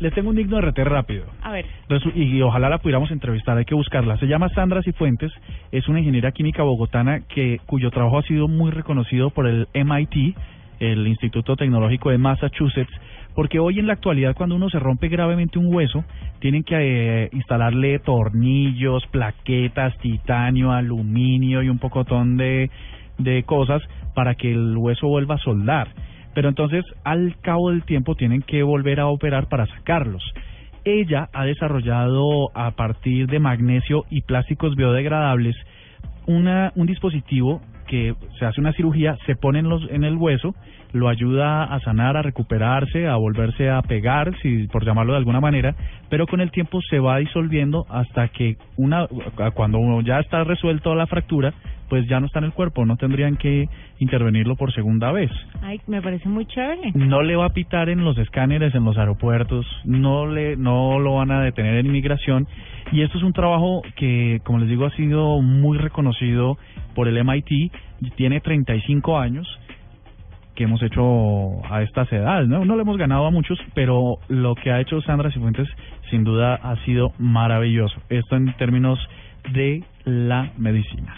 Les tengo un digno de RT rápido. A ver. Y ojalá la pudiéramos entrevistar, hay que buscarla. Se llama Sandra Cifuentes, es una ingeniera química bogotana que cuyo trabajo ha sido muy reconocido por el MIT, el Instituto Tecnológico de Massachusetts, porque hoy en la actualidad cuando uno se rompe gravemente un hueso, tienen que eh, instalarle tornillos, plaquetas, titanio, aluminio y un pocotón de, de cosas para que el hueso vuelva a soldar. Pero entonces al cabo del tiempo tienen que volver a operar para sacarlos. Ella ha desarrollado a partir de magnesio y plásticos biodegradables una, un dispositivo que se hace una cirugía, se pone en, los, en el hueso, lo ayuda a sanar, a recuperarse, a volverse a pegar, si por llamarlo de alguna manera, pero con el tiempo se va disolviendo hasta que una cuando ya está resuelto la fractura, pues ya no está en el cuerpo, no tendrían que intervenirlo por segunda vez. Ay, me parece muy chévere. No le va a pitar en los escáneres en los aeropuertos, no le no lo van a detener en inmigración y esto es un trabajo que, como les digo, ha sido muy reconocido por el MIT, tiene 35 años que hemos hecho a estas edades, ¿no? No le hemos ganado a muchos, pero lo que ha hecho Sandra Cifuentes sin duda ha sido maravilloso. Esto en términos de la medicina.